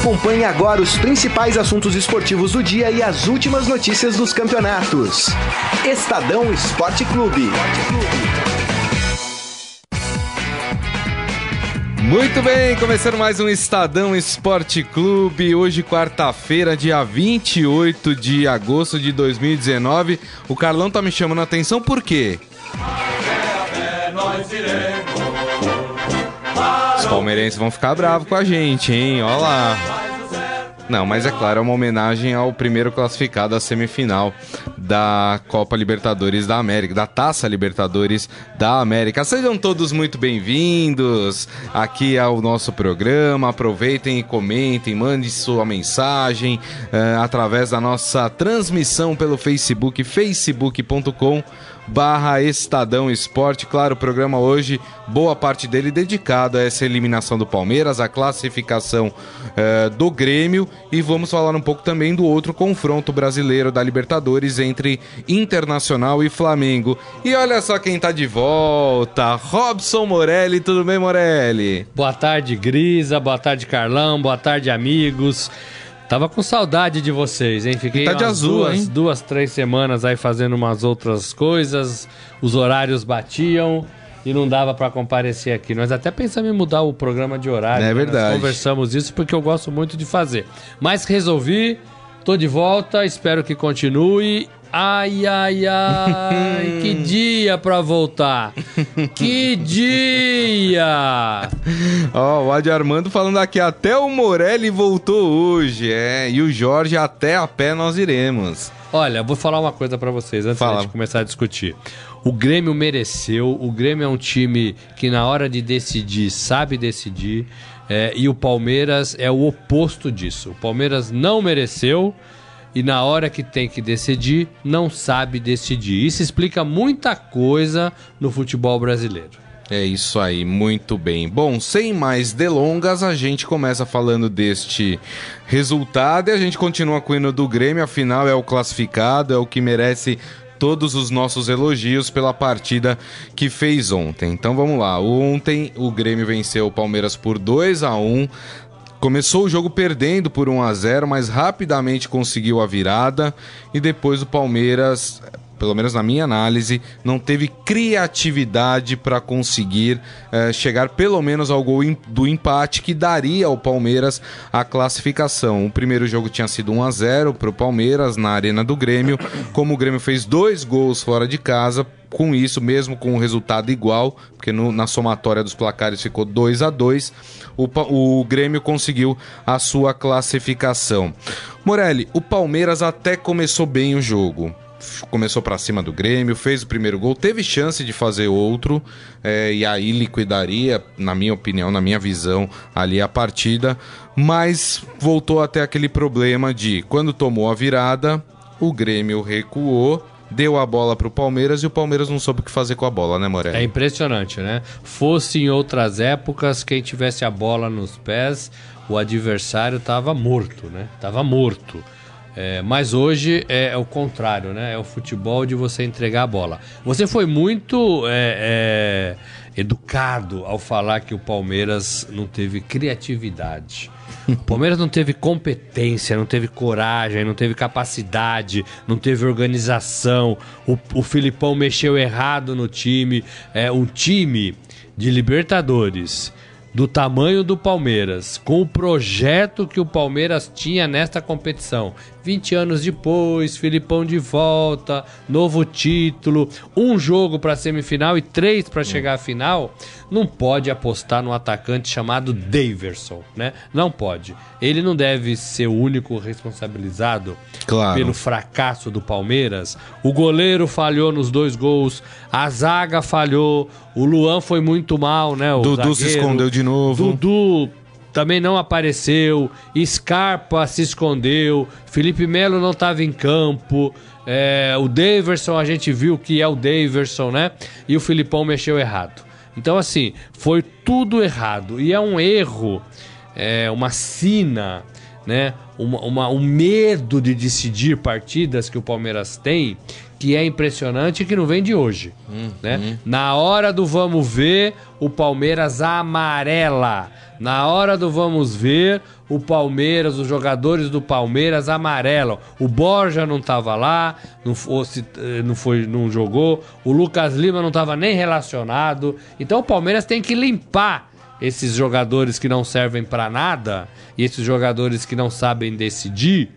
Acompanhe agora os principais assuntos esportivos do dia e as últimas notícias dos campeonatos. Estadão Esporte Clube. Muito bem, começando mais um Estadão Esporte Clube. Hoje, quarta-feira, dia 28 de agosto de 2019. O Carlão tá me chamando a atenção por quê? Os palmeirenses vão ficar bravos com a gente, hein? Olha lá. Não, mas é claro, é uma homenagem ao primeiro classificado à semifinal da Copa Libertadores da América, da Taça Libertadores da América. Sejam todos muito bem-vindos aqui ao nosso programa. Aproveitem e comentem, mande sua mensagem uh, através da nossa transmissão pelo Facebook, facebook.com barra Estadão Esporte. Claro, o programa hoje, boa parte dele dedicado a essa eliminação do Palmeiras, a classificação uh, do Grêmio e vamos falar um pouco também do outro confronto brasileiro da Libertadores entre Internacional e Flamengo. E olha só quem tá de volta, Robson Morelli, tudo bem Morelli? Boa tarde Grisa, boa tarde Carlão, boa tarde amigos. Tava com saudade de vocês, hein? Fiquei tá de azul, duas, hein? duas, três semanas aí fazendo umas outras coisas, os horários batiam e não dava para comparecer aqui. Nós até pensamos em mudar o programa de horário. É verdade. Nós conversamos isso porque eu gosto muito de fazer. Mas resolvi, tô de volta, espero que continue Ai, ai, ai, que dia pra voltar! Que dia! Ó, oh, o Adi Armando falando aqui, até o Morelli voltou hoje, é, e o Jorge até a pé nós iremos. Olha, vou falar uma coisa para vocês antes Fala. de começar a discutir. O Grêmio mereceu, o Grêmio é um time que na hora de decidir sabe decidir, é, e o Palmeiras é o oposto disso. O Palmeiras não mereceu e na hora que tem que decidir, não sabe decidir. Isso explica muita coisa no futebol brasileiro. É isso aí, muito bem. Bom, sem mais delongas, a gente começa falando deste resultado e a gente continua com o hino do Grêmio, afinal é o classificado, é o que merece todos os nossos elogios pela partida que fez ontem. Então vamos lá. Ontem o Grêmio venceu o Palmeiras por 2 a 1 Começou o jogo perdendo por 1 a 0, mas rapidamente conseguiu a virada e depois o Palmeiras, pelo menos na minha análise, não teve criatividade para conseguir eh, chegar pelo menos ao gol do empate que daria ao Palmeiras a classificação. O primeiro jogo tinha sido 1 a 0 para o Palmeiras na Arena do Grêmio, como o Grêmio fez dois gols fora de casa, com isso, mesmo com o resultado igual, porque no, na somatória dos placares ficou 2 a 2 o, o Grêmio conseguiu a sua classificação. Morelli, o Palmeiras até começou bem o jogo começou para cima do Grêmio, fez o primeiro gol, teve chance de fazer outro é, e aí liquidaria, na minha opinião, na minha visão, ali a partida, mas voltou até aquele problema de quando tomou a virada, o Grêmio recuou deu a bola para o Palmeiras e o Palmeiras não soube o que fazer com a bola, né, Morelli? É impressionante, né? Fosse em outras épocas, quem tivesse a bola nos pés, o adversário estava morto, né? Tava morto. É, mas hoje é, é, o contrário, né? É o futebol de você entregar a bola. Você foi muito é, é educado ao falar que o Palmeiras não teve criatividade. O Palmeiras não teve competência, não teve coragem, não teve capacidade, não teve organização. O, o Filipão mexeu errado no time. É um time de Libertadores do tamanho do Palmeiras, com o projeto que o Palmeiras tinha nesta competição. 20 anos depois, Filipão de volta, novo título, um jogo para semifinal e três para chegar à final. Não pode apostar no atacante chamado Daverson, né? Não pode. Ele não deve ser o único responsabilizado claro. pelo fracasso do Palmeiras. O goleiro falhou nos dois gols, a zaga falhou, o Luan foi muito mal, né? O Dudu zagueiro. se escondeu de novo. Dudu também não apareceu, Scarpa se escondeu, Felipe Melo não estava em campo, é, o Daverson a gente viu que é o Daverson, né? E o Filipão mexeu errado. Então, assim, foi tudo errado. E é um erro, é uma sina né? Uma, uma, um medo de decidir partidas que o Palmeiras tem, que é impressionante e que não vem de hoje. Né? Na hora do vamos ver, o Palmeiras amarela. Na hora do vamos ver, o Palmeiras, os jogadores do Palmeiras amarelam. O Borja não estava lá, não, fosse, eh, não, foi, não jogou. O Lucas Lima não estava nem relacionado. Então o Palmeiras tem que limpar esses jogadores que não servem para nada e esses jogadores que não sabem decidir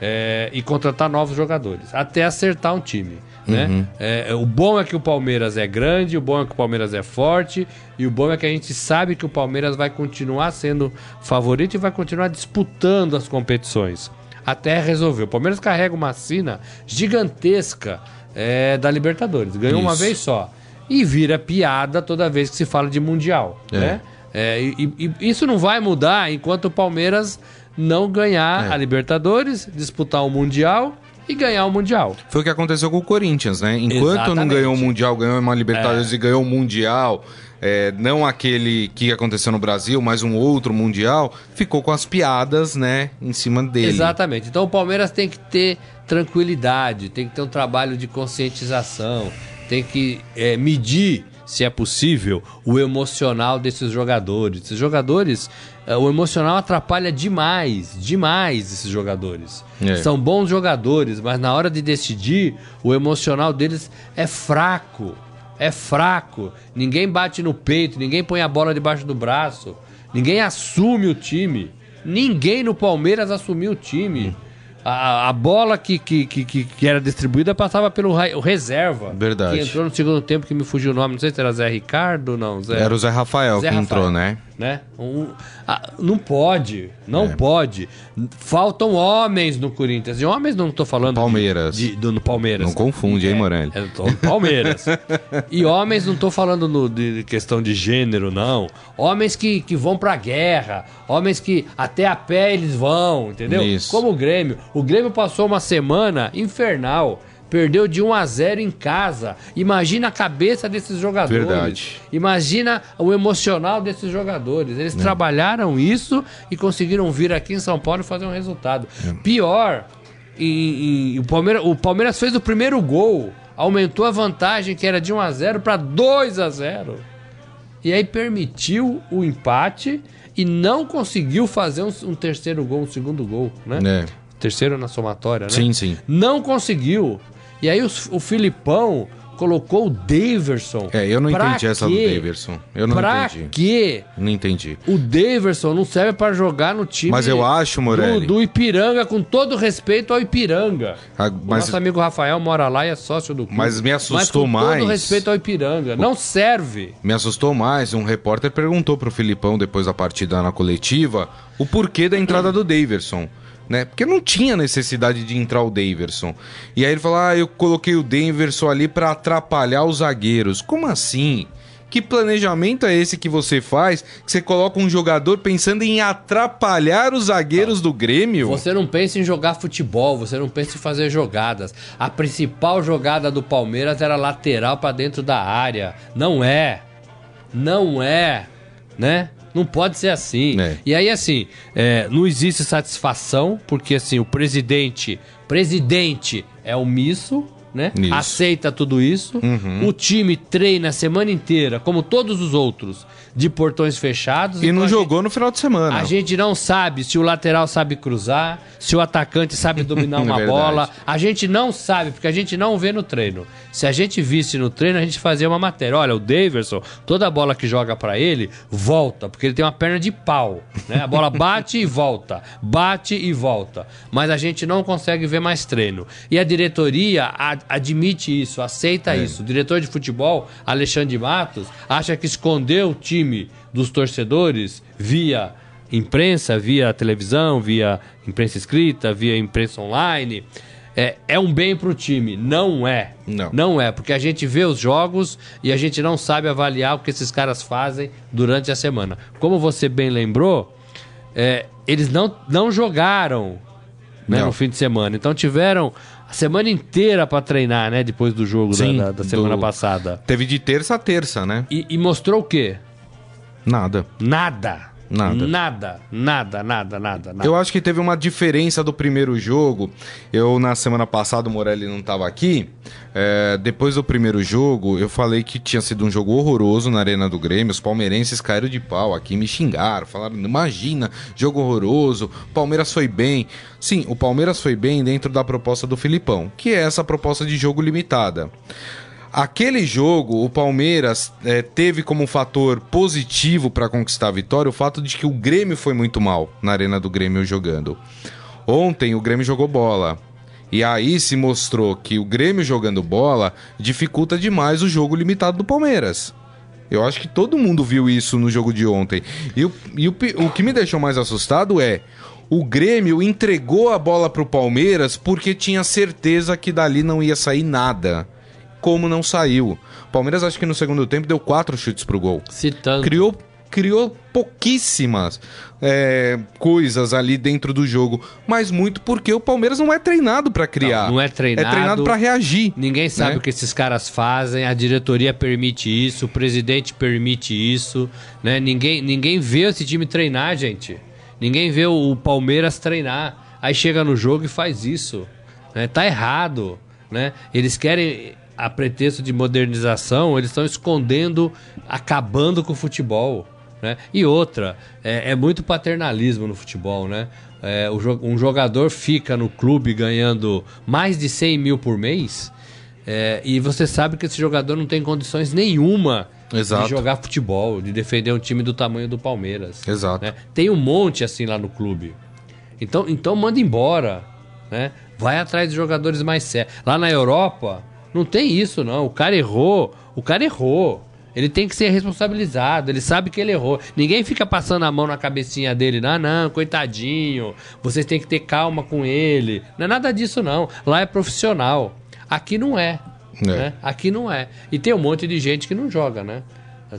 é, e contratar novos jogadores até acertar um time. Né? É, o bom é que o Palmeiras é grande, o bom é que o Palmeiras é forte e o bom é que a gente sabe que o Palmeiras vai continuar sendo favorito e vai continuar disputando as competições até resolver. O Palmeiras carrega uma sina gigantesca é, da Libertadores, ganhou uma Isso. vez só e vira piada toda vez que se fala de mundial, É. né? É, e, e isso não vai mudar enquanto o Palmeiras não ganhar É. a Libertadores, disputar o Mundial e ganhar o Mundial. Foi o que aconteceu com o Corinthians, né? Enquanto não Exatamente. ganhou o Mundial, ganhou uma Libertadores e ganhou o Mundial, é, não aquele que aconteceu no Brasil, mas um outro Mundial, ficou com as piadas, né, em cima dele. Exatamente. Então o Palmeiras tem que ter tranquilidade, tem que ter um trabalho de conscientização, tem que é, medir, se é possível, o emocional desses jogadores. Esses jogadores, é, o emocional atrapalha demais, demais esses jogadores. É. São bons jogadores, mas na hora de decidir, o emocional deles é fraco. É fraco. Ninguém bate no peito, ninguém põe a bola debaixo do braço, ninguém assume o time. Ninguém no Palmeiras assumiu o time. A, a bola que, que, que, que- era distribuída passava pelo reserva. Verdade. Que entrou no segundo tempo que me fugiu o nome. Não sei se era Zé Ricardo ou não. Zé, Era o Zé Rafael Zé que Rafael, entrou, né? Né? Um- ah, não pode, não É. pode. Faltam homens no Corinthians. E homens não tô falando de- Palmeiras. de- do, no Palmeiras. Não confunde, hein, Morelli? É, tô no Palmeiras. e homens não tô falando no- de questão de gênero, não. Homens que, que vão pra guerra. Homens que até a pé eles vão, entendeu? Isso. Como o Grêmio. O Grêmio passou uma semana infernal. Perdeu de 1 a 0 em casa. Imagina a cabeça desses jogadores. Verdade. Imagina o emocional desses jogadores. Eles trabalharam isso e conseguiram vir aqui em São Paulo e fazer um resultado. Pior, e, e o, Palmeiras, o Palmeiras fez o primeiro gol, aumentou a vantagem que era de 1 a 0 para 2 a 0. E aí permitiu o empate e não conseguiu fazer um, um terceiro gol, um segundo gol, né? É. Terceiro na somatória, né? Sim, sim. Não conseguiu. E aí o, o Filipão colocou o Daverson. É, eu não Pra entendi essa do quê? Daverson. Eu não pra entendi. quê? Não entendi. O Daverson não serve para jogar no time Mas eu acho, Morelli- do, do Ipiranga, com todo respeito ao Ipiranga. Ah, O mas- Nosso amigo Rafael mora lá e é sócio do clube. Mas me assustou mas com todo mais- respeito ao Ipiranga. Não serve. Me assustou mais, um repórter perguntou pro Filipão depois da partida na coletiva o porquê da entrada do Daverson. Né? Porque não tinha necessidade de entrar o Daverson. E aí ele falou: Ah, eu coloquei o Daverson ali pra atrapalhar os zagueiros. Como assim? Que planejamento é esse que você faz? Que você coloca um jogador pensando em atrapalhar os zagueiros do Grêmio? Você não pensa em jogar futebol, você não pensa em fazer jogadas. A principal jogada do Palmeiras era lateral para dentro da área. Não é. Não é, né? Não pode ser assim. É. E aí, assim, é, não existe satisfação, porque assim, o presidente. Presidente é omisso, né? Isso. Uhum. Aceita tudo isso. O time treina a semana inteira, como todos os outros, de portões fechados. E Então não a gente- jogou no final de semana. a gente não sabe se o lateral sabe cruzar, se o atacante sabe dominar uma Verdade. bola. A gente não sabe, porque a gente não vê no treino. Se a gente visse no treino, a gente fazia uma matéria. Olha, o Daverson, toda bola que joga pra ele, volta, porque ele tem uma perna de pau. Né? A bola bate e volta, bate e volta. Mas a gente não consegue ver mais treino. E a diretoria a- admite isso, aceita isso. O diretor de futebol, Alexandre Matos, acha que esconder o time dos torcedores via imprensa, via televisão, via imprensa escrita, via imprensa online, é, é um bem pro time. Não é. Não. Não é, porque a gente vê os jogos e a gente não sabe avaliar o que esses caras fazem durante a semana. Como você bem lembrou, é, eles não, não jogaram né, Não. no fim de semana. Então tiveram a semana inteira para treinar, né? Depois do jogo da- Sim, da, da semana do- passada. Teve de terça a terça, né? E, e mostrou o quê? Nada. Nada. Nada. Nada, nada, nada, nada, nada. Eu acho que teve uma diferença do primeiro jogo. Eu, na semana passada, o Morelli não estava aqui. É, depois do primeiro jogo, eu falei que tinha sido um jogo horroroso na Arena do Grêmio. Os palmeirenses caíram de pau aqui, me xingaram, falaram: imagina, jogo horroroso, Palmeiras foi bem. Sim, o Palmeiras foi bem dentro da proposta do Filipão, que é essa proposta de jogo limitada. Aquele jogo, o Palmeiras é, teve como fator positivo para conquistar a vitória o fato de que o Grêmio foi muito mal na arena do Grêmio jogando. Ontem o Grêmio jogou bola. E aí se mostrou que o Grêmio jogando bola dificulta demais o jogo limitado do Palmeiras. Eu acho que todo mundo viu isso no jogo de ontem. E, o, e o, o que me deixou mais assustado é o Grêmio entregou a bola para o Palmeiras porque tinha certeza que dali não ia sair nada como não saiu. O Palmeiras acho que no segundo tempo deu quatro chutes pro gol. Citando. Criou criou pouquíssimas é, coisas ali dentro do jogo, mas muito porque o Palmeiras não é treinado para criar. Não, não, é treinado. É treinado para reagir. Ninguém sabe né? o que esses caras fazem. A diretoria permite isso, o presidente permite isso, né? Ninguém, ninguém vê esse time treinar, gente. Ninguém vê o Palmeiras treinar. Aí chega no jogo e faz isso. Né? Tá errado, né? Eles querem a pretexto de modernização, eles estão escondendo, acabando com o futebol. Né? E outra, é, é muito paternalismo no futebol, né? É, um jogador fica no clube ganhando mais de 100 mil por mês é, e você sabe que esse jogador não tem condições nenhuma Exato. de jogar futebol, de defender um time do tamanho do Palmeiras. Exato. Né? Tem um monte assim lá no clube. Então, então manda embora. Né? Vai atrás de jogadores mais sérios. Lá na Europa, não tem isso, não. O cara errou. O cara errou. Ele tem que ser responsabilizado, ele sabe que ele errou. Ninguém fica passando a mão na cabecinha dele, não, não, coitadinho, vocês têm que ter calma com ele. Não é nada disso, não. Lá é profissional. Aqui não é. é. Né? Aqui não é. E tem um monte de gente que não joga, né?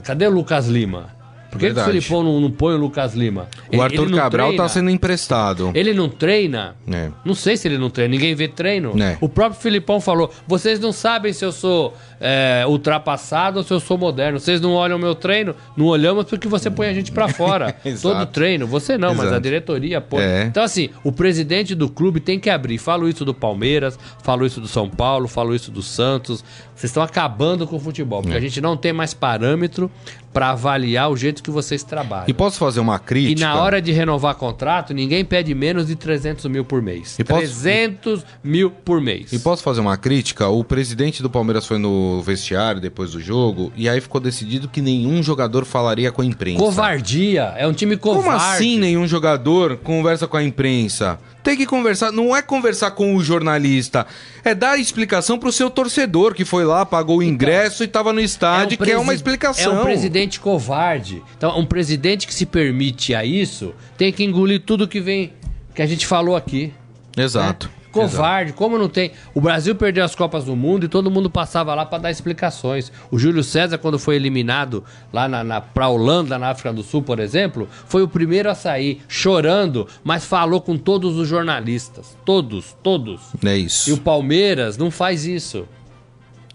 Cadê o Lucas Lima? Por que, que o Filipão não, não, põe o Lucas Lima? O Arthur Cabral tá treina. tá sendo emprestado. Ele não treina? É. Não sei se ele não treina. Ninguém vê treino. É. O próprio Filipão falou: vocês não sabem se eu sou é, ultrapassado ou se eu sou moderno. Vocês não olham o meu treino? Não olhamos porque você põe a gente para fora. Todo treino. Você não, Exato. mas a diretoria põe. É. Então, assim, o presidente do clube tem que abrir. Falo isso do Palmeiras, falo isso do São Paulo, falo isso do Santos. Vocês estão acabando com o futebol, porque é. a gente não tem mais parâmetro para avaliar o jeito que vocês trabalham. E posso fazer uma crítica? E na hora de renovar contrato, ninguém pede menos de 300 mil por mês. E 300 posso... mil por mês. E posso fazer uma crítica? O presidente do Palmeiras foi no vestiário depois do jogo e aí ficou decidido que nenhum jogador falaria com a imprensa. Covardia, é um time covarde. Como assim nenhum jogador conversa com a imprensa? Tem que conversar, não é conversar com o jornalista, é dar explicação pro seu torcedor que foi lá, pagou o então, ingresso então, e estava no estádio, é um que é uma explicação. É um presidente covarde. Então, um presidente que se permite a isso tem que engolir tudo que vem que a gente falou aqui. Exato. Né? Covarde, Exato. como não tem. O Brasil perdeu as Copas do Mundo e todo mundo passava lá para dar explicações. O Júlio César, quando foi eliminado lá na, na, pra Holanda, na África do Sul, por exemplo, foi o primeiro a sair chorando, mas falou com todos os jornalistas. Todos, todos. É isso. E o Palmeiras não faz isso.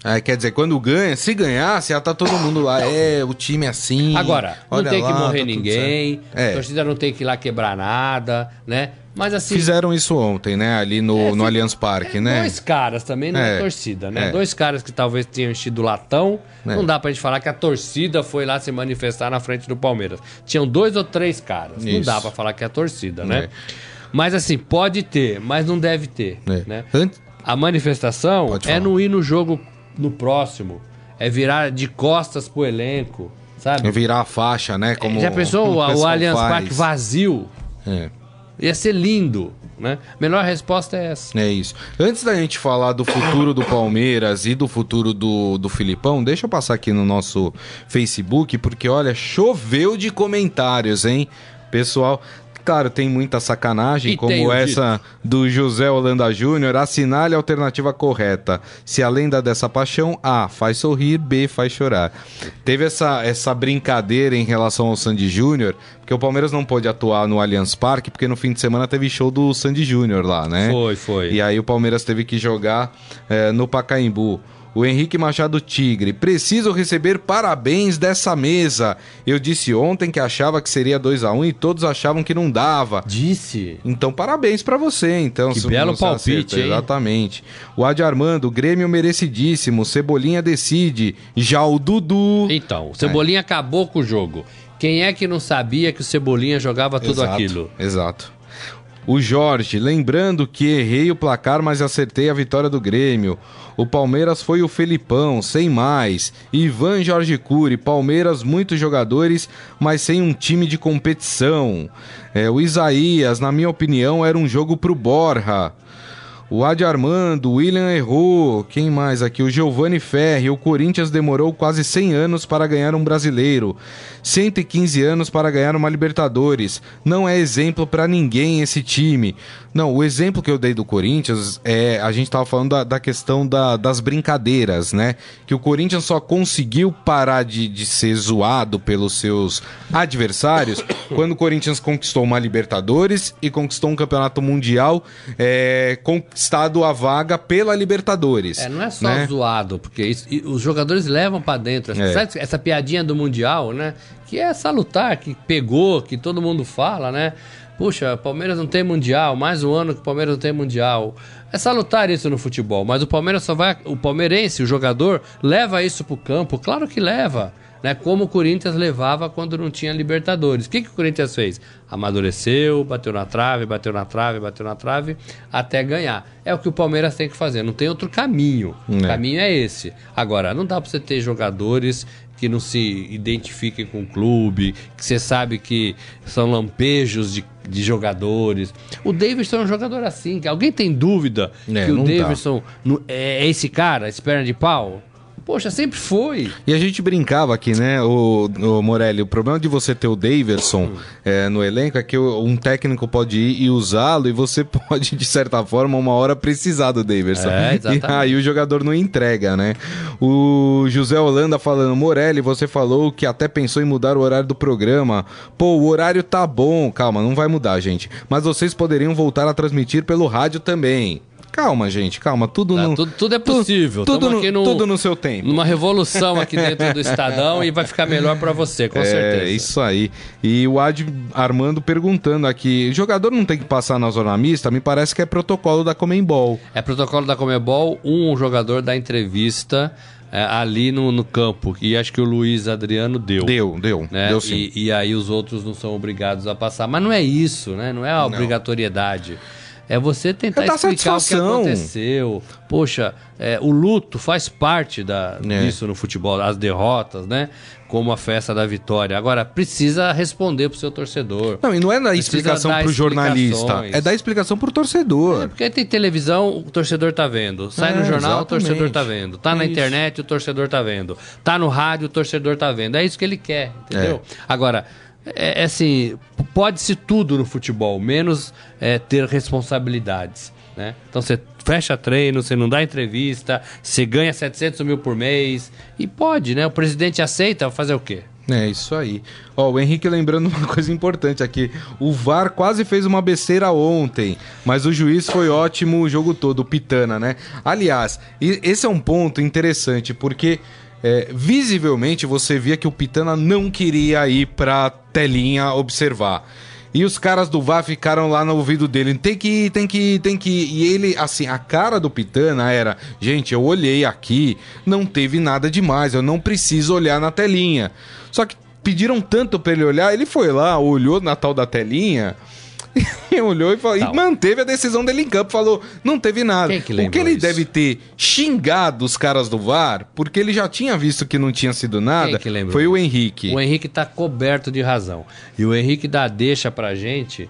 É, quer dizer, quando ganha, se ganhasse, já tá todo mundo lá. É, o time é assim. Agora, não tem lá, que morrer tá ninguém, é. a torcida não tem que ir lá quebrar nada, né? Mas assim. Fizeram isso ontem, né? Ali no, é, no Allianz Parque, é, né? Dois caras também, não é, é torcida, né? É. Dois caras que talvez tenham enchido latão. É. Não dá pra gente falar que a torcida foi lá se manifestar na frente do Palmeiras. Tinham dois ou três caras. Isso. Não dá pra falar que é a torcida, né? Mas assim, pode ter, mas não deve ter. Né? A manifestação é não ir no jogo no próximo. É virar de costas pro elenco, sabe? É virar a faixa, né? Como Já pensou o, o Allianz Parque vazio? É. Ia ser lindo, né? Melhor resposta é essa. É isso. Antes da gente falar do futuro do Palmeiras e do futuro do, do Filipão, deixa eu passar aqui no nosso Facebook, porque olha, choveu de comentários, hein? Pessoal, Claro, tem muita sacanagem, e como essa dito. do José Holanda Júnior. Assinale a alternativa correta. Se a lenda dessa paixão, A, faz sorrir, B, faz chorar. Teve essa, essa brincadeira em relação ao Sandy Júnior, porque o Palmeiras não pôde atuar no Allianz Parque, porque no fim de semana teve show do Sandy Júnior lá, né? Foi, foi. E aí o Palmeiras teve que jogar é, no Pacaembu. O Henrique Machado Tigre, preciso receber parabéns dessa mesa. Eu disse ontem que achava que seria 2 a 1 um, e todos achavam que não dava. Disse. Então parabéns para você, então. Que belo palpite, hein? Exatamente. O Adi Armando, Grêmio merecidíssimo, Cebolinha decide. Já o Dudu. Então, o Cebolinha é. acabou com o jogo. Quem é que não sabia que o Cebolinha jogava tudo exato, aquilo? Exato. O Jorge, lembrando que errei o placar, mas acertei a vitória do Grêmio. O Palmeiras foi o Felipão, sem mais. Ivan Jorge Cury, Palmeiras, muitos jogadores, mas sem um time de competição. É, o Isaías, na minha opinião, era um jogo pro Borja. O Adi Armando, o William errou. Quem mais aqui? O Giovanni Ferri. O Corinthians demorou quase 100 anos para ganhar um brasileiro. 115 anos para ganhar uma Libertadores. Não é exemplo para ninguém esse time. Não, o exemplo que eu dei do Corinthians é. A gente estava falando da, da questão da, das brincadeiras, né? Que o Corinthians só conseguiu parar de, de ser zoado pelos seus adversários quando o Corinthians conquistou uma Libertadores e conquistou um campeonato mundial é, conquistado a vaga pela Libertadores. É, não é só né? zoado, porque isso, os jogadores levam para dentro. É. Essa, essa piadinha do Mundial, né? Que é salutar, que pegou, que todo mundo fala, né? Puxa, Palmeiras não tem mundial, mais um ano que o Palmeiras não tem mundial. É salutar isso no futebol, mas o Palmeiras só vai. O palmeirense, o jogador, leva isso pro campo? Claro que leva. Né, como o Corinthians levava quando não tinha Libertadores. O que, que o Corinthians fez? Amadureceu, bateu na trave, bateu na trave, bateu na trave, até ganhar. É o que o Palmeiras tem que fazer, não tem outro caminho. É. O caminho é esse. Agora, não dá para você ter jogadores que não se identifiquem com o clube, que você sabe que são lampejos de, de jogadores. O Davidson é um jogador assim. Que alguém tem dúvida é, que o Davidson é, é esse cara, esse perna de pau? Poxa, sempre foi. E a gente brincava aqui, né, o, o Morelli, o problema de você ter o Daverson é, no elenco é que um técnico pode ir e usá-lo e você pode, de certa forma, uma hora precisar do Daverson. É, exatamente. E aí o jogador não entrega, né? O José Holanda falando, Morelli, você falou que até pensou em mudar o horário do programa. Pô, o horário tá bom. Calma, não vai mudar, gente. Mas vocês poderiam voltar a transmitir pelo rádio também. Calma, gente, calma. Tudo, tá, no, tudo, tudo, é possível. Tudo, no, no, tudo no seu tempo. Numa revolução aqui dentro do Estadão e vai ficar melhor para você, com é, certeza. É, isso aí. E o Ad Armando perguntando aqui: jogador não tem que passar na zona mista? Me parece que é protocolo da Comembol. É protocolo da Comembol. Um jogador da entrevista. É, ali no, no, campo. E acho que o Luiz Adriano deu. Deu, deu. Né? Deu sim. E, e, aí os outros não são obrigados a passar. Mas não é isso, né? Não é a obrigatoriedade. Não. É você tentar explicar o que aconteceu. Poxa, é, o luto faz parte da, é. disso no futebol, as derrotas, né? Como a festa da vitória. Agora, precisa responder pro seu torcedor. Não, e não é dar explicação pro jornalista, é dar explicação pro torcedor. É, porque tem televisão, o torcedor tá vendo. Sai é, no jornal, exatamente. o torcedor tá vendo. Tá na é internet, o torcedor tá vendo. Tá no rádio, o torcedor tá vendo. É isso que ele quer, entendeu? É. Agora, é, é assim, pode-se tudo no futebol, menos é, ter responsabilidades. Né? Então você fecha treino, você não dá entrevista, você ganha 700 mil por mês e pode, né? O presidente aceita fazer o quê? É, isso aí. Ó, o Henrique lembrando uma coisa importante aqui. O VAR quase fez uma besteira ontem, mas o juiz foi ótimo o jogo todo, o Pitana, né? Aliás, esse é um ponto interessante, porque é, visivelmente você via que o Pitana não queria ir pra telinha observar. E os caras do VAR ficaram lá no ouvido dele. Tem que ir, tem que ir, tem que ir. E ele, assim, a cara do Pitana era: gente, eu olhei aqui, não teve nada demais, eu não preciso olhar na telinha. Só que pediram tanto pra ele olhar, ele foi lá, olhou na tal da telinha. olhou e, falou, e, manteve a decisão dele em campo. Falou, não teve nada. Que o que ele isso? deve ter xingado os caras do VAR, porque ele já tinha visto que não tinha sido nada, foi o Henrique. O Henrique tá coberto de razão. E o Henrique dá deixa pra gente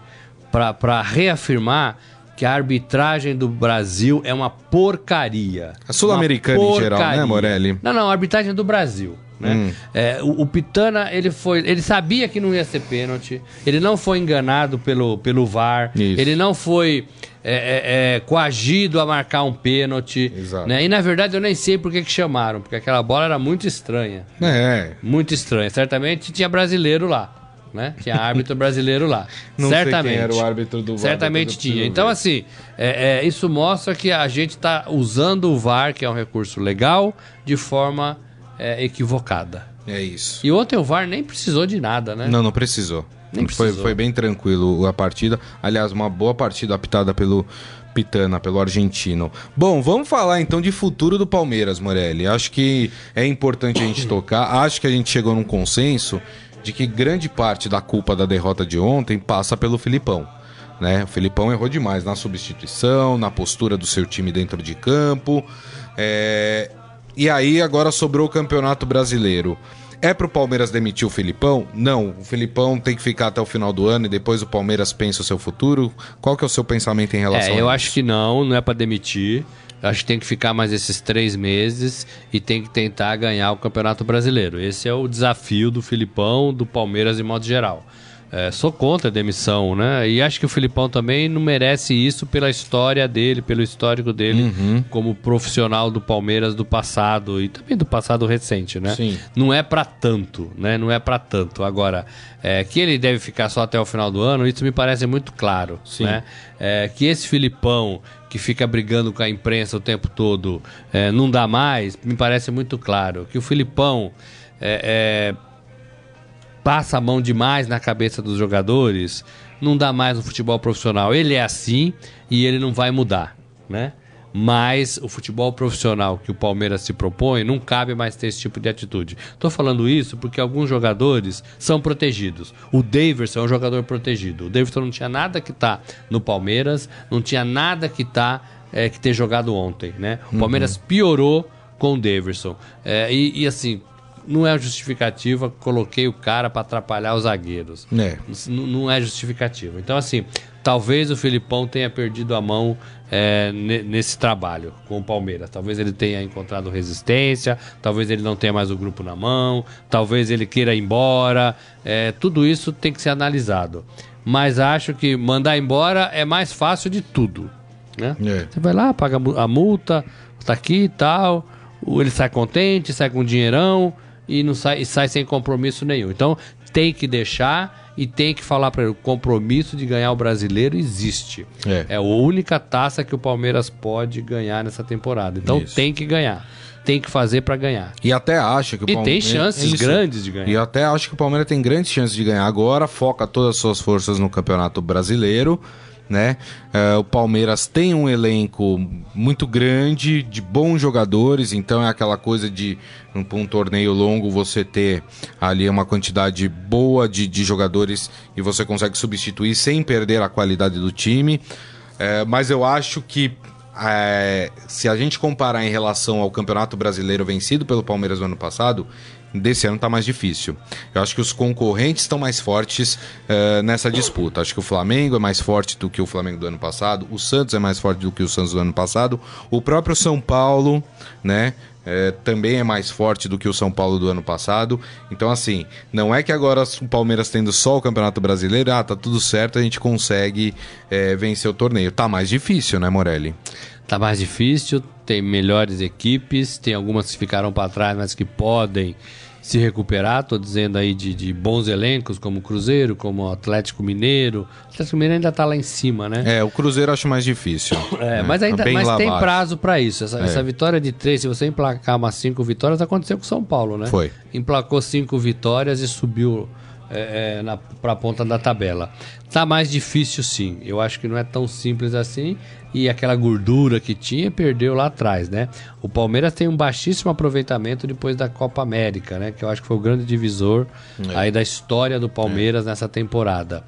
pra, pra reafirmar que a arbitragem do Brasil é uma porcaria. A sul-americana em geral, né, Morelli? Não, não, a arbitragem do Brasil. Né? Hum. É, o, o, Pitana ele foi, ele sabia que não ia ser pênalti, ele não foi enganado pelo, pelo VAR, Isso. ele não foi é, é, é coagido a marcar um pênalti. Né? E na verdade eu nem sei por que, que chamaram, porque aquela bola era muito estranha. É. Muito estranha. Certamente tinha brasileiro lá. né? Tinha árbitro brasileiro lá. Não certamente. era o árbitro do VAR. Certamente tinha. Então, assim, é, é, isso mostra que a gente está usando o VAR, que é um recurso legal, de forma é, equivocada. É isso. E ontem o VAR nem precisou de nada, né? Não, não precisou. Nem foi, precisou. foi bem tranquilo a partida. Aliás, uma boa partida apitada pelo Pitana, pelo argentino. Bom, vamos falar então de futuro do Palmeiras, Morelli. Acho que é importante a gente tocar. Acho que a gente chegou num consenso de que grande parte da culpa da derrota de ontem passa pelo Filipão. Né? O Filipão errou demais na substituição, na postura do seu time dentro de campo. É, E aí agora sobrou o Campeonato Brasileiro. É pro Palmeiras demitir o Filipão? Não, o Filipão tem que ficar até o final do ano e depois o Palmeiras pensa o seu futuro. Qual que é o seu pensamento em relação É, eu a acho que não, não é para demitir. Eu acho que tem que ficar mais esses três meses e tem que tentar ganhar o Campeonato Brasileiro. Esse é o desafio do Filipão, do Palmeiras de modo geral. É, sou contra a demissão, né? E acho que o Filipão também não merece isso pela história dele, pelo histórico dele Uhum. como profissional do Palmeiras do passado e também do passado recente, né? Sim. Não é pra tanto, né? Não é pra tanto. Agora, é, que ele deve ficar só até o final do ano, isso me parece muito claro, Sim. né? É, que esse Filipão que fica brigando com a imprensa o tempo todo é, não dá mais, me parece muito claro. Que o Filipão é, é, passa a mão demais na cabeça dos jogadores, não dá mais no futebol profissional. Ele é assim e ele não vai mudar, né? Mas o futebol profissional que o Palmeiras se propõe não cabe mais ter esse tipo de atitude. Estou falando isso porque alguns jogadores são protegidos. O Daverson é um jogador protegido. O Daverson não tinha nada que tá no Palmeiras, não tinha nada que tá é, que ter jogado ontem, né? O Palmeiras piorou com o Daverson. É, e, e assim, não é justificativa, coloquei o cara para atrapalhar os zagueiros. É. Não é justificativa. Então, assim, talvez o Filipão tenha perdido a mão é, ne- nesse trabalho com o Palmeiras. Talvez ele tenha encontrado resistência, talvez ele não tenha mais o grupo na mão, talvez ele queira ir embora. É, tudo isso tem que ser analisado. Mas acho que mandar embora é mais fácil de tudo. Né? É. Você vai lá, paga a mu- a multa, tá aqui e tal. Ele sai contente, sai com dinheirão e não sai, e sai sem compromisso nenhum. Então tem que deixar e tem que falar para ele: o compromisso de ganhar o brasileiro existe. É. a única taça que o Palmeiras pode ganhar nessa temporada. Então Isso. tem que ganhar. Tem que fazer para ganhar. E até acho que o E Palme- tem chances é grandes de ganhar. E até acho que o Palmeiras tem grandes chances de ganhar agora, foca todas as suas forças no Campeonato Brasileiro, né? É, o Palmeiras tem um elenco muito grande, de bons jogadores, então é aquela coisa de, pra um torneio longo, você ter ali uma quantidade boa de, de jogadores e você consegue substituir sem perder a qualidade do time. É, mas eu acho que é, se a gente comparar em relação ao Campeonato Brasileiro vencido pelo Palmeiras no ano passado, desse ano tá mais difícil. Eu acho que os concorrentes estão mais fortes é, nessa disputa. Acho que o Flamengo é mais forte do que o Flamengo do ano passado, o Santos é mais forte do que o Santos do ano passado, o próprio São Paulo, né? é, também é mais forte do que o São Paulo do ano passado. Então, assim, não é que agora o Palmeiras tendo só o Campeonato Brasileiro, ah, tá tudo certo, a gente consegue é, vencer o torneio. Tá mais difícil, né, Morelli? Tá mais difícil, tem melhores equipes, tem algumas que ficaram para trás, mas que podem se recuperar. Tô dizendo aí de, de bons elencos, como o Cruzeiro, como o Atlético Mineiro. O Atlético Mineiro ainda tá lá em cima, né? É, o Cruzeiro eu acho mais difícil. É, né? mas ainda Tá bem mas tem prazo para isso. Essa, É. essa vitória de três, se você emplacar umas cinco vitórias, aconteceu com o São Paulo, né? Foi. Emplacou cinco vitórias e subiu é, é, na, pra ponta da tabela. Tá mais difícil sim. Eu acho que não é tão simples assim. E aquela gordura que tinha, perdeu lá atrás, né? O Palmeiras tem um baixíssimo aproveitamento depois da Copa América, né? Que eu acho que foi o grande divisor É. aí da história do Palmeiras nessa temporada.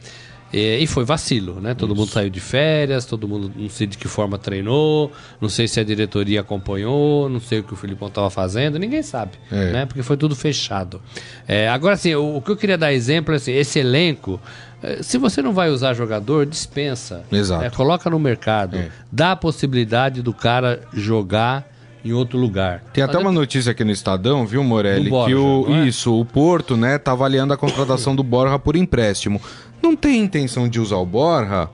E, e foi vacilo, né? Todo mundo saiu de férias, todo mundo não sei de que forma treinou, não sei se a diretoria acompanhou, não sei o que o Filipão estava fazendo, ninguém sabe, É. né? Porque foi tudo fechado. É, agora, assim, o, o que eu queria dar exemplo é assim, esse elenco, eh, se você não vai usar jogador, dispensa. Exato. né? Coloca no mercado, É. dá a possibilidade do cara jogar em outro lugar. Tem até uma notícia aqui no Estadão, viu, Morelli? Borja, que o é? isso, o Porto, né, tá avaliando a contratação do Borja por empréstimo. Não tem intenção de usar o Borja?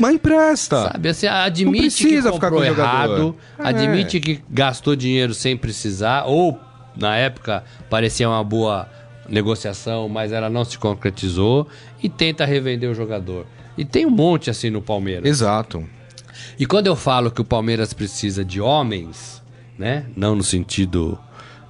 Mas empresta. Sabe, assim, admite precisa que ficar comprou com o jogador. errado, É. admite que gastou dinheiro sem precisar, ou na época parecia uma boa negociação, mas ela não se concretizou e tenta revender o jogador. E tem um monte assim no Palmeiras. Exato. E quando eu falo que o Palmeiras precisa de homens, né? Não no sentido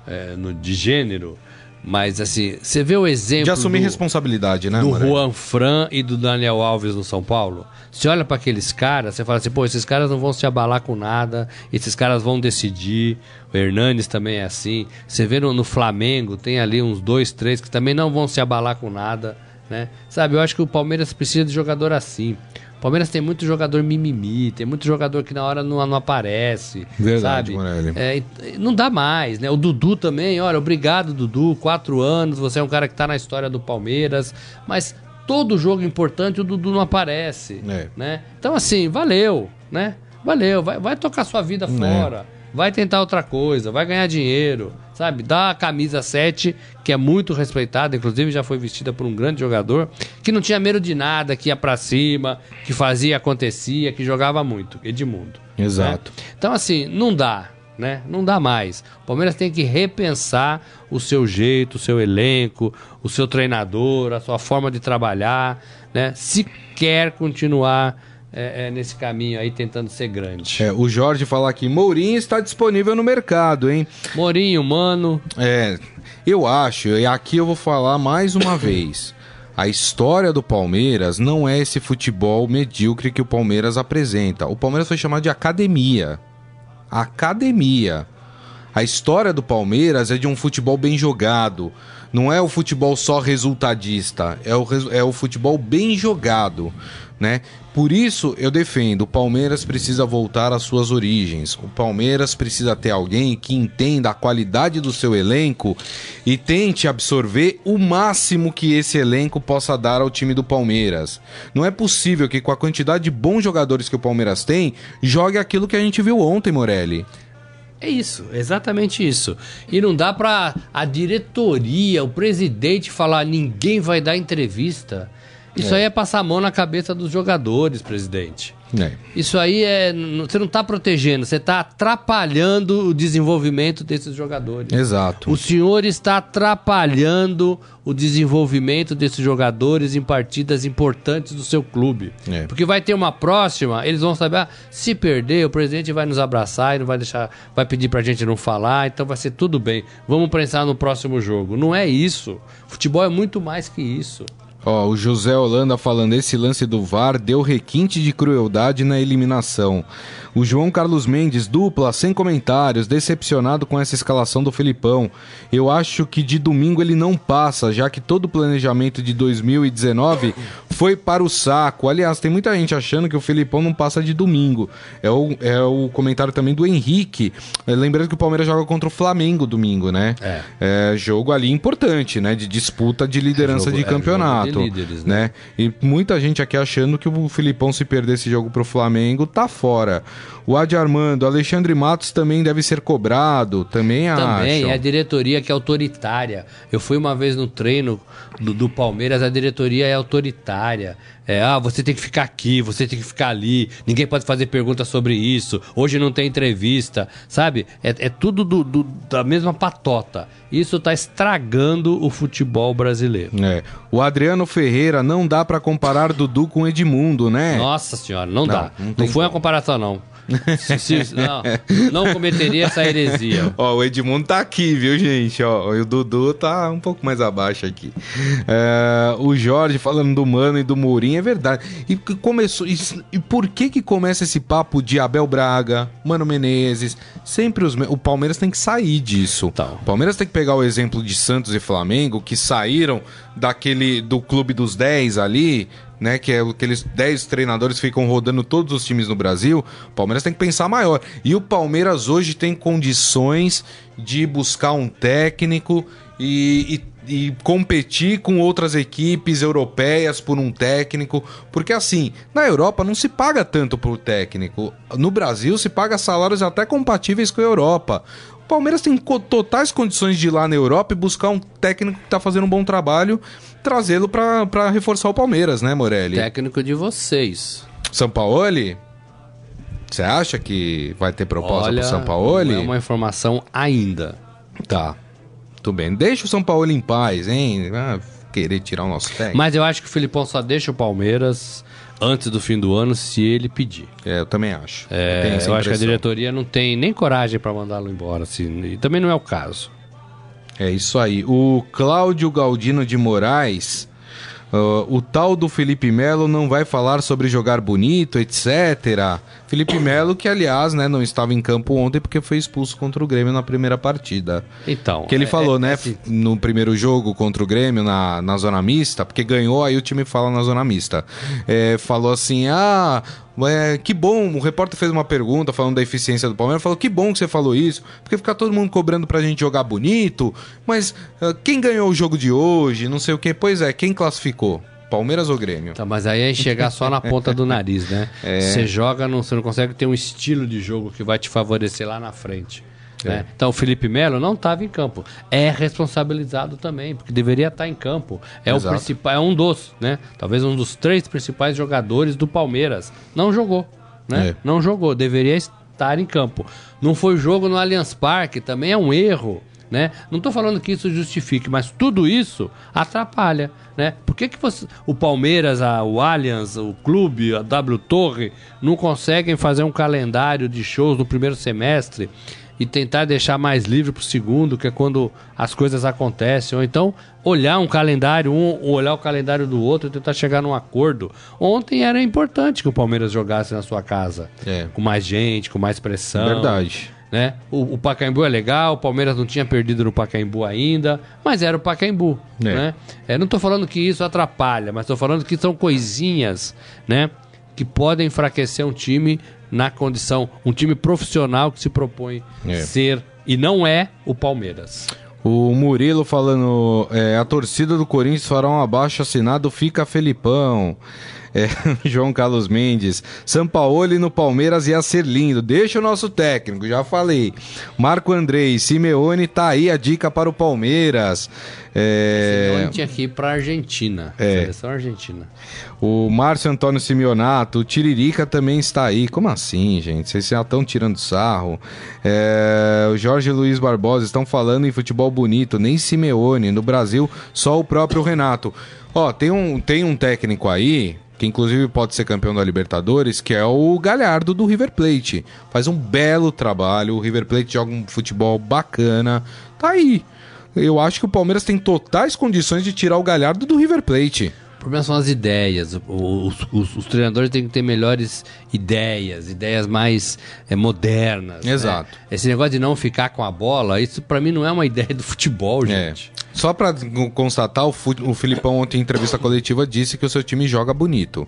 é, no, de gênero, mas assim, você vê o exemplo De assumir do, responsabilidade, né, do Morelli? Juan Fran e do Daniel Alves no São Paulo. Você olha para aqueles caras, você fala assim, pô, esses caras não vão se abalar com nada, esses caras vão decidir. O Hernanes também é assim. Você vê no, no Flamengo, tem ali uns dois, três que também não vão se abalar com nada, né? Sabe, eu acho que o Palmeiras precisa de jogador assim. O Palmeiras tem muito jogador mimimi, tem muito jogador que na hora não, não aparece. Verdade, sabe? Morelli. É, não dá mais, né? O Dudu também, olha, obrigado, Dudu. Quatro anos, você é um cara que tá na história do Palmeiras, mas todo jogo importante o Dudu não aparece. É. Né? Então, assim, valeu, né? Valeu, vai, vai tocar sua vida É. fora. Vai tentar outra coisa, vai ganhar dinheiro, sabe? Dá a camisa 7, que é muito respeitada, inclusive já foi vestida por um grande jogador, que não tinha medo de nada, que ia pra cima, que fazia, acontecia, que jogava muito, Edmundo. Exato. né? Então, assim, não dá, né? Não dá mais. O Palmeiras tem que repensar o seu jeito, o seu elenco, o seu treinador, a sua forma de trabalhar, né? Se quer continuar é, é, nesse caminho aí, tentando ser grande. É, o Jorge fala aqui, Mourinho está disponível no mercado, hein? Morinho, mano, É, eu acho, e aqui eu vou falar mais uma vez. A história do Palmeiras não é esse futebol medíocre que o Palmeiras apresenta. O Palmeiras foi chamado de academia. Academia. A história do Palmeiras é de um futebol bem jogado. Não é o futebol só resultadista. É o, é o futebol bem jogado. Né? Por isso eu defendo, o Palmeiras precisa voltar às suas origens. O Palmeiras precisa ter alguém que entenda a qualidade do seu elenco e tente absorver o máximo que esse elenco possa dar ao time do Palmeiras. Não é possível que com a quantidade de bons jogadores que o Palmeiras tem, jogue aquilo que a gente viu ontem, Morelli. É isso, exatamente isso. E não dá pra a diretoria, o presidente falar ninguém vai dar entrevista. Isso aí é passar a mão na cabeça dos jogadores, presidente. É. Isso aí é. Você não tá protegendo, você tá atrapalhando o desenvolvimento desses jogadores. Exato. O senhor está atrapalhando o desenvolvimento desses jogadores em partidas importantes do seu clube. É. Porque vai ter uma próxima, eles vão saber, ah, se perder, o presidente vai nos abraçar e não vai deixar, vai pedir pra gente não falar, então vai ser tudo bem. Vamos pensar no próximo jogo. Não é isso. Futebol é muito mais que isso. Ó, o José Holanda falando, esse lance do VAR deu requinte de crueldade na eliminação. O João Carlos Mendes, dupla, sem comentários, decepcionado com essa escalação do Felipão. Eu acho que de domingo ele não passa, já que todo o planejamento de 2019 foi para o saco. Aliás, tem muita gente achando que o Felipão não passa de domingo. É o, é o comentário também do Henrique. É, Lembrando que o Palmeiras joga contra o Flamengo domingo, né? É. É jogo ali importante, né? De disputa de liderança é jogo de campeonato. Líderes, né? né? E muita gente aqui achando que o Filipão, se perder esse jogo pro Flamengo, tá fora. O Adi Armando, Alexandre Matos também deve ser cobrado. Também, Também é a diretoria que é autoritária. Eu fui uma vez no treino do, do Palmeiras, a diretoria é autoritária. É, ah, você tem que ficar aqui, você tem que ficar ali, ninguém pode fazer pergunta sobre isso, hoje não tem entrevista, sabe? É, é tudo do- do- da mesma patota. Isso tá estragando o futebol brasileiro. É. O Adriano Ferreira, não dá pra comparar Dudu com Edmundo, né? Nossa senhora, não, Não, dá. não Não, foi uma como. comparação, não. Não. Não cometeria essa heresia. Ó, o Edmundo tá aqui, viu, gente? Ó, e o Dudu tá um pouco mais abaixo aqui. É, o Jorge falando do Mano e do Mourinho, é verdade. E começou. E, e por que que começa esse papo de Abel Braga, Mano Menezes? Sempre os. O Palmeiras tem que sair disso. Então. O Palmeiras tem que pegar o exemplo de Santos e Flamengo, que saíram daquele. do clube dos 10 ali. Né, que é aqueles 10 treinadores ficam rodando todos os times no Brasil. O Palmeiras tem que pensar maior. E o Palmeiras hoje tem condições de buscar um técnico e, e- e competir com outras equipes europeias por um técnico. Porque assim, na Europa não se paga tanto por técnico. No Brasil se paga salários até compatíveis com a Europa. Palmeiras tem totais condições de ir lá na Europa e buscar um técnico que tá fazendo um bom trabalho, trazê-lo pra pra reforçar o Palmeiras, né, Morelli? Técnico de vocês. São Paulo? Você acha que vai ter proposta pro São Paulo? não é uma informação ainda. Tá. Muito bem. Deixa o São Paulo em paz, hein? Ah, querer tirar o nosso técnico. Mas eu acho que o Filipão só deixa o Palmeiras antes do fim do ano se ele pedir. É, eu também acho. É, essa eu acho que a diretoria não tem nem coragem para mandá-lo embora, assim, e também não é o caso. É isso aí. O Cláudio Galdino de Moraes, ah, o tal do Felipe Melo não vai falar sobre jogar bonito, etc. Felipe Melo, que aliás, né, não estava em campo ontem porque foi expulso contra o Grêmio na primeira partida. Então. Que ele é- falou, é- né, assim, no primeiro jogo contra o Grêmio, na, na zona mista, porque ganhou, aí o time fala na zona mista. É, falou assim: ah, é, que bom, o repórter fez uma pergunta falando da eficiência do Palmeiras, falou: que bom que você falou isso, porque fica todo mundo cobrando pra gente jogar bonito, mas ah, quem ganhou o jogo de hoje, não sei o que, pois é, quem classificou? Palmeiras ou Grêmio? Tá, mas aí é chegar só na ponta do nariz, né? É. Você joga, não, você não consegue ter um estilo de jogo que vai te favorecer lá na frente. É. né? Então o Felipe Melo não estava em campo. É responsabilizado também, porque deveria estar em campo. É Exato. o principal, é um dos, né? Talvez um dos três principais jogadores do Palmeiras. Não jogou, né? É. Não jogou, deveria estar em campo. Não foi jogo no Allianz Parque, também é um erro. Né? Não estou falando que isso justifique, mas tudo isso atrapalha. Né? Por que, que você- o Palmeiras, a- o Allianz, o clube, a W Torre não conseguem fazer um calendário de shows no primeiro semestre e tentar deixar mais livre para o segundo, que é quando as coisas acontecem? Ou então olhar um calendário, um olhar o calendário do outro e tentar chegar num acordo. Ontem era importante que o Palmeiras jogasse na sua casa, É. com mais gente, com mais pressão Verdade. né? O, o Pacaembu é legal, o Palmeiras não tinha perdido no Pacaembu ainda, mas era o Pacaembu, É. né? É, não tô falando que isso atrapalha, mas tô falando que são coisinhas, né? Que podem enfraquecer um time na condição, um time profissional que se propõe É. ser e não é o Palmeiras. O Murilo falando, é, a torcida do Corinthians fará um abaixo assinado, fica Felipão. É, João Carlos Mendes, Sampaoli no Palmeiras ia ser lindo. Deixa o nosso técnico, já falei. Marco Andrei, Simeone, tá aí a dica para o Palmeiras. É, Simeone tinha que ir pra Argentina, É. seleção argentina. o Márcio Antônio Simeonato, o Tiririca também está aí. Como assim, gente? Vocês já estão tirando sarro. É, o Jorge Luiz Barbosa estão falando em futebol bonito, nem Simeone. No Brasil, só o próprio Renato. Ó, tem um, tem um técnico aí, que inclusive pode ser campeão da Libertadores, que é o Galhardo do River Plate. Faz um belo trabalho, o River Plate joga um futebol bacana. Tá aí. Eu acho que o Palmeiras tem totais condições de tirar o Galhardo do River Plate. O problema são as ideias. Os, os- os treinadores têm que ter melhores ideias, ideias mais eh, modernas. né? Exato. Esse negócio de não ficar com a bola, isso pra mim não é uma ideia do futebol, É. Só pra constatar, o, o Filipão ontem em entrevista coletiva disse que o seu time joga bonito.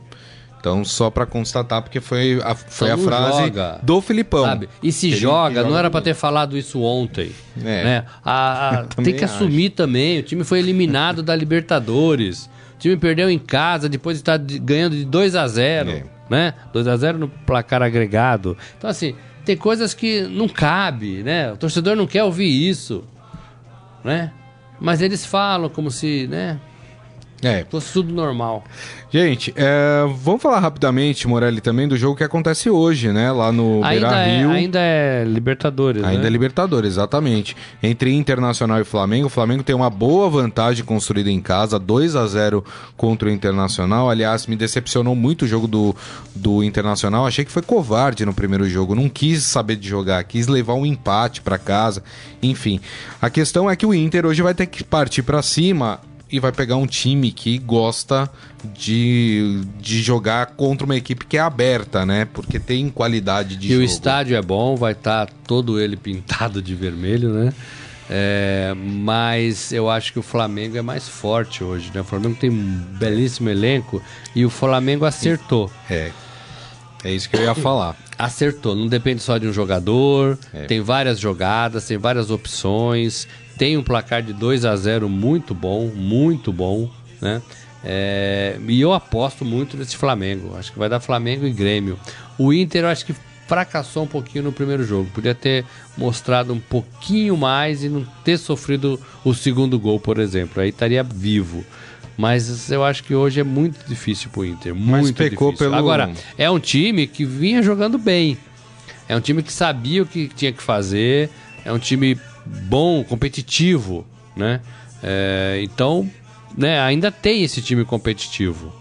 Então, só pra constatar, porque foi a, foi a não frase joga. do Filipão. Sabe? E se Ele joga, não joga era pra bonito. ter falado isso ontem. É. Né? A- a- tem que acho. assumir também. O time foi eliminado da Libertadores. O time perdeu em casa depois de estar de- ganhando de 2 a 0 É. né? 2 a 0 no placar agregado. Então, assim, tem coisas que não cabe, né? O torcedor não quer ouvir isso, né? Mas eles falam como se, né? É. Fosse tudo normal. Gente, é, vamos falar rapidamente, Morelli, também do jogo que acontece hoje, né? Lá no Ainda Beira é, Rio. ainda é Libertadores, Ainda né? é Libertadores, exatamente. Entre Internacional e Flamengo, o Flamengo tem uma boa vantagem construída em casa, 2 a 0 contra o Internacional. Aliás, me decepcionou muito o jogo do, do Internacional. Achei que foi covarde no primeiro jogo, não quis saber de jogar, quis levar um empate para casa. Enfim, a questão é que o Inter hoje vai ter que partir para cima e vai pegar um time que gosta de, de jogar contra uma equipe que é aberta, né? Porque tem qualidade de E jogo. o estádio é bom, vai estar todo ele pintado de vermelho, né? É, mas eu acho que o Flamengo é mais forte hoje, né? O Flamengo tem um belíssimo elenco e o Flamengo acertou. É. É isso que eu ia falar. Acertou, não depende só de um jogador, É. tem várias jogadas, tem várias opções, tem um placar de 2 a 0 muito bom, muito bom, né? É, e eu aposto muito nesse Flamengo. Acho que vai dar Flamengo e Grêmio. O Inter, eu acho que fracassou um pouquinho no primeiro jogo. Podia ter mostrado um pouquinho mais e não ter sofrido o segundo gol, por exemplo. Aí estaria vivo. Mas eu acho que hoje é muito difícil pro Inter. Muito pecou difícil. pelo- Agora, é um time que vinha jogando bem. É um time que sabia o que tinha que fazer. É um time bom, competitivo, né? É, então, né, ainda tem esse time competitivo.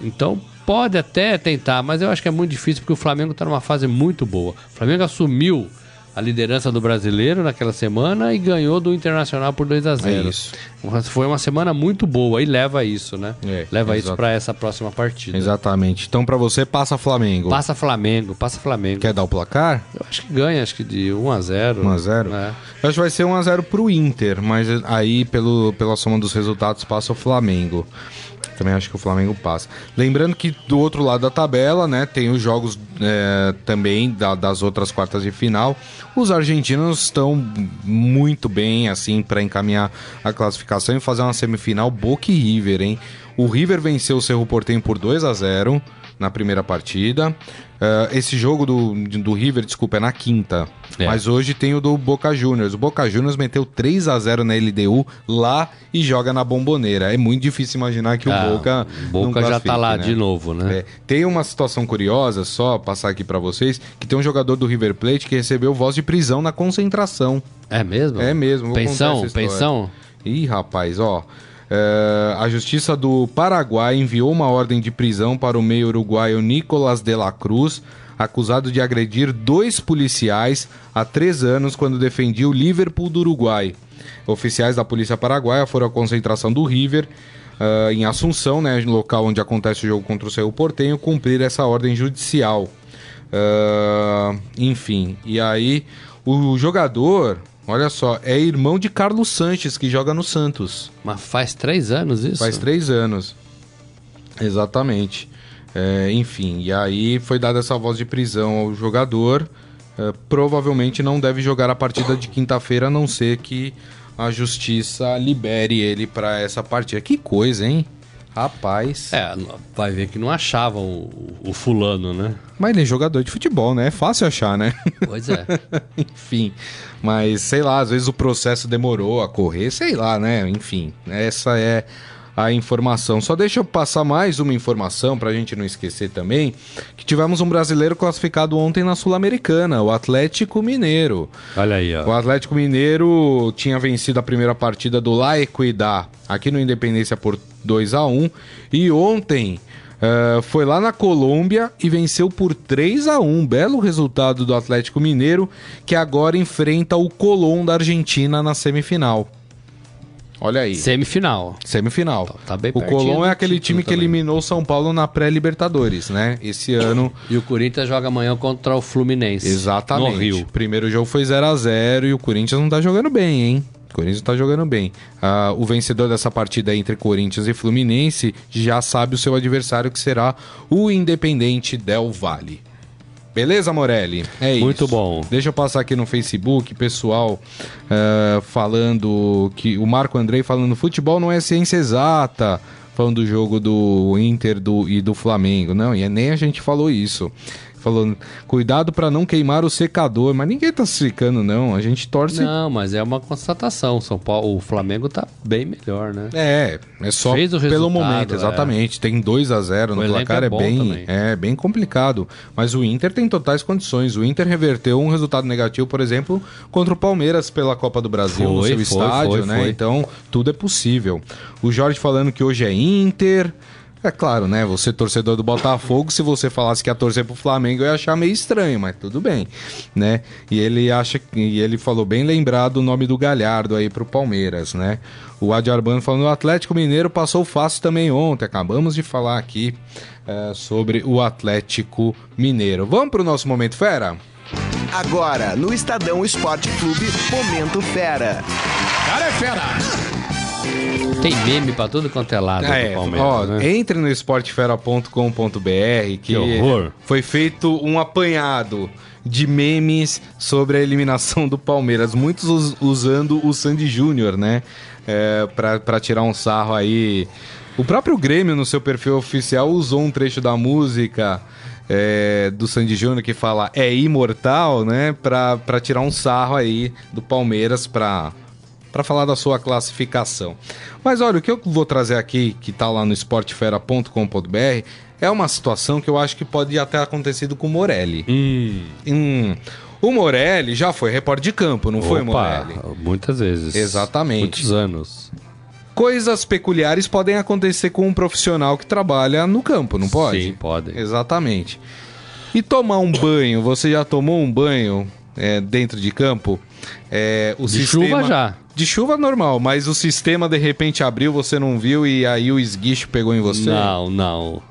Então, pode até tentar, mas eu acho que é muito difícil porque o Flamengo está numa fase muito boa. O Flamengo assumiu a liderança do brasileiro naquela semana e ganhou do Internacional por 2 a 0 É isso. Foi uma semana muito boa e leva isso, né? É, leva isso exato. para essa próxima partida. Exatamente. Então, pra você, passa Flamengo. Passa Flamengo, passa Flamengo. Quer dar o placar? Eu acho que ganha, acho que de 1 a 0 1 a 0 É. Eu acho que vai ser 1x0 pro Inter, mas aí, pelo, pela soma dos resultados, passa o Flamengo. Também acho que o Flamengo passa. Lembrando que do outro lado da tabela, né, tem os jogos é, também da- das outras quartas de final. Os argentinos estão muito bem, assim, para encaminhar a classificação e fazer uma semifinal Boca e River, hein? O River venceu o Cerro Porteño por 2 a 0 na primeira partida. Eh, esse jogo do, do River, desculpa, é na quinta. É. Mas hoje tem o do Boca Juniors. O Boca Juniors meteu 3 a 0 na LDU lá e joga na Bomboneira. É muito difícil imaginar que Ah, o Boca. o Boca já tá lá né? de novo, né? É. Tem uma situação curiosa, só passar aqui pra vocês, que tem um jogador do River Plate que recebeu voz de prisão na concentração. É mesmo? É mesmo, Pensão, pensão? Ih, rapaz, ó. É, a Justiça do Paraguai enviou uma ordem de prisão para o meio uruguaio Nicolas de la Cruz, acusado de agredir dois policiais há três anos quando defendia o Liverpool do Uruguai. Oficiais da Polícia Paraguaia foram à concentração do River ah, em Assunção, né, local onde acontece o jogo contra o Cerro Portenho, cumprir essa ordem judicial. Ah, enfim, e aí o jogador, olha só, é irmão de Carlos Sanches, que joga no Santos. Mas faz três anos isso? Faz três anos. Exatamente. É, enfim, e aí foi dada essa voz de prisão ao jogador. É, provavelmente não deve jogar a partida de quinta-feira, a não ser que a justiça libere ele para essa partida. Que coisa, hein? Rapaz. É, vai ver que não achavam o, o fulano, né? Mas ele é jogador de futebol, né? É fácil achar, né? Pois é. Enfim, mas sei lá, às vezes o processo demorou a correr, sei lá, né? Enfim, essa é a informação. Só deixa eu passar mais uma informação pra gente não esquecer também, que tivemos um brasileiro classificado ontem na Sul-Americana, o Atlético Mineiro. Olha aí, O ó. Atlético Mineiro tinha vencido a primeira partida do La Equidad aqui no Independência por 2 a 1 e ontem eh, foi lá na Colômbia e venceu por 3 a 1 Belo resultado do Atlético Mineiro, que agora enfrenta o Colón da Argentina na semifinal. Olha aí. Semifinal. Semifinal. Tá bem o Colón é aquele time que também. eliminou São Paulo na pré-Libertadores, né? Esse ano E o Corinthians joga amanhã contra o Fluminense. Exatamente. No Rio. Primeiro jogo foi 0 a 0 e o Corinthians não tá jogando bem, hein? O Corinthians tá jogando bem. Ah, o vencedor dessa partida entre Corinthians e Fluminense já sabe o seu adversário, que será o Independente Del Valle. Beleza, Morelli? É isso. Muito bom. Deixa eu passar aqui no Facebook, pessoal ah, falando que o Marco Andrei falando futebol não é ciência exata, falando do jogo do Inter do, e do Flamengo. Não, e nem a gente falou isso. Falando, cuidado para não queimar o secador, mas ninguém tá secando, não. A gente torce. Não, mas é uma constatação. São Paulo, o Flamengo tá bem melhor, né? É, é só Fez o pelo momento, é. exatamente. Tem 2 a 0 no placar, é é, bem, também. é bem complicado. Mas o Inter tem totais condições. O Inter reverteu um resultado negativo, por exemplo, contra o Palmeiras pela Copa do Brasil no Foi, seu foi, estádio, foi, né? Então, tudo é possível. O Jorge falando que hoje é Inter. É claro, né? Você torcedor do Botafogo, se você falasse que ia torcer pro Flamengo, eu ia achar meio estranho, mas tudo bem, né? E ele acha que e ele falou bem lembrado o nome do Galhardo aí pro Palmeiras, né? O Adi Arbano falando o Atlético Mineiro passou fácil também ontem. Acabamos de falar aqui é, sobre o Atlético Mineiro. Vamos pro nosso momento fera? Agora, no Estadão Esporte Clube, Momento Fera. Tem meme pra tudo quanto é lado É, do Palmeiras, ó, né? entre no esportefera.com.br que, Que horror. foi feito um apanhado de memes sobre a eliminação do Palmeiras, muitos us- usando o Sandy Júnior, né, é, pra, pra tirar um sarro aí. O próprio Grêmio, no seu perfil oficial, usou um trecho da música é, do Sandy Júnior que fala é imortal, né, pra, pra tirar um sarro aí do Palmeiras pra para falar da sua classificação. Mas olha, o que eu vou trazer aqui, que tá lá no esportefera.com.br, é uma situação que eu acho que pode até ter acontecido com o Morelli. Hum, Hum, O Morelli já foi repórter de campo, não foi, Opa, Morelli? muitas vezes. Exatamente. Muitos anos. Coisas peculiares podem acontecer com um profissional que trabalha no campo, não pode? Sim, podem. Exatamente. E tomar um banho, você já tomou um banho é, dentro de campo? É, o De chuva já. De chuva normal, mas o sistema de repente abriu, você não viu e aí o esguicho pegou em você? Não, não.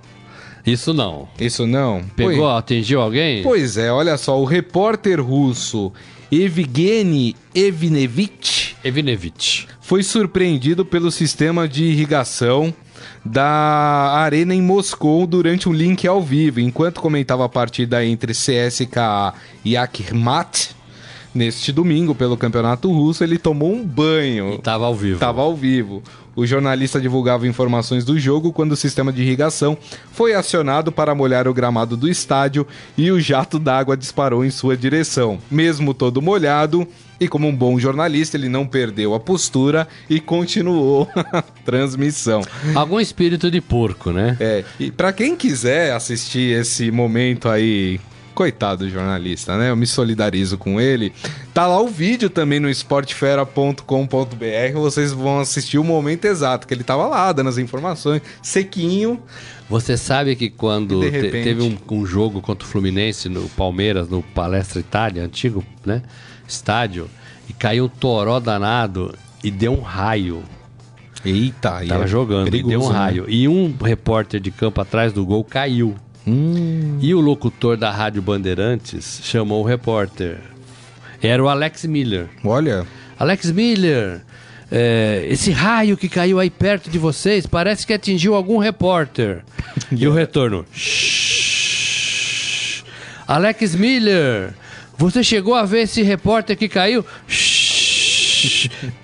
Isso não. Isso não? Pegou, atingiu alguém? Pois é, olha só, o repórter russo Evgeny Evnevich Evinevich. foi surpreendido pelo sistema de irrigação da arena em Moscou durante um link ao vivo, enquanto comentava a partida entre CSKA e Akhmat neste domingo pelo Campeonato Russo, ele tomou um banho. E tava ao vivo. Estava ao vivo. O jornalista divulgava informações do jogo quando o sistema de irrigação foi acionado para molhar o gramado do estádio e o jato d'água disparou em sua direção. Mesmo todo molhado, e como um bom jornalista, ele não perdeu a postura e continuou a transmissão. Algum espírito de porco, né? É, e para quem quiser assistir esse momento aí, coitado do jornalista, né? Eu me solidarizo com ele. Tá lá o vídeo também no esportefera.com.br, vocês vão assistir o momento exato que ele tava lá dando as informações, sequinho. Você sabe que quando E de te- repente? teve um, um jogo contra o Fluminense no Palmeiras, no Palestra Itália, antigo, né? Estádio, e caiu um toró danado e deu um raio. Eita, Tava é jogando perigoso, e deu um né? raio. E um repórter de campo atrás do gol caiu. Hum. E o locutor da Rádio Bandeirantes chamou o repórter. Era o Alex Miller. Olha, Alex Miller, é, esse raio que caiu aí perto de vocês parece que atingiu algum repórter. e o retorno. "Shhh. Alex Miller, você chegou a ver esse repórter que caiu? Shhh.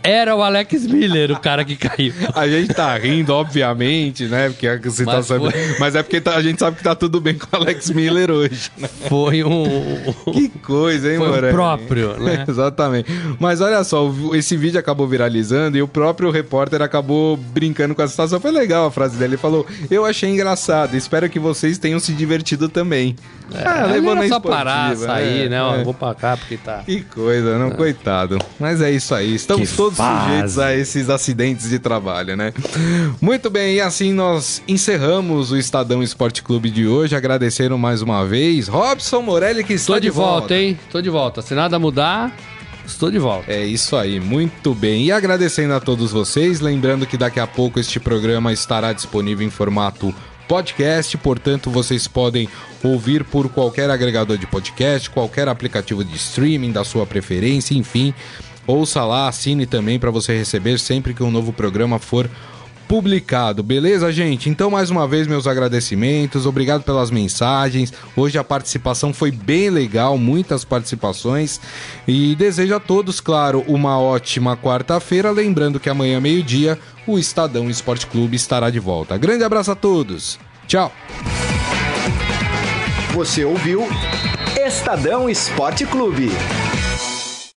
Era o Alex Miller, o cara que caiu. a gente tá rindo, obviamente, né? Porque a situação Mas mas, foi- mas é porque tá- a gente sabe que tá tudo bem com o Alex Miller hoje. né? Foi um. Que coisa, hein, Foi o próprio, né? Exatamente. Mas olha só, esse vídeo acabou viralizando e o próprio repórter acabou brincando com a situação. Foi legal a frase dele. Ele falou: Eu achei engraçado, espero que vocês tenham se divertido também. Ah, Ele levou na só esportiva, parar, sair, é, né? Ó, é. Vou pra cá porque tá. Que coisa, não? Coitado. Mas é isso aí. Estamos Que todos fase. sujeitos a esses acidentes de trabalho, né? Muito bem, e assim nós encerramos o Estadão Esporte Clube de hoje. Agradecendo mais uma vez Robson Morelli, que está Tô de volta, hein? Tô de volta. Se nada mudar, estou de volta. É isso aí, muito bem. E agradecendo a todos vocês, lembrando que daqui a pouco este programa estará disponível em formato podcast, portanto vocês podem ouvir por qualquer agregador de podcast, qualquer aplicativo de streaming da sua preferência, enfim. Ouça lá, assine também para você receber sempre que um novo programa for publicado, beleza, gente? Então, mais uma vez, meus agradecimentos, obrigado pelas mensagens. Hoje a participação foi bem legal, muitas participações. E desejo a todos, claro, uma ótima quarta-feira. Lembrando que amanhã, meio-dia, o Estadão Esporte Clube estará de volta. Grande abraço a todos. Tchau. Você ouviu Estadão Esporte Clube.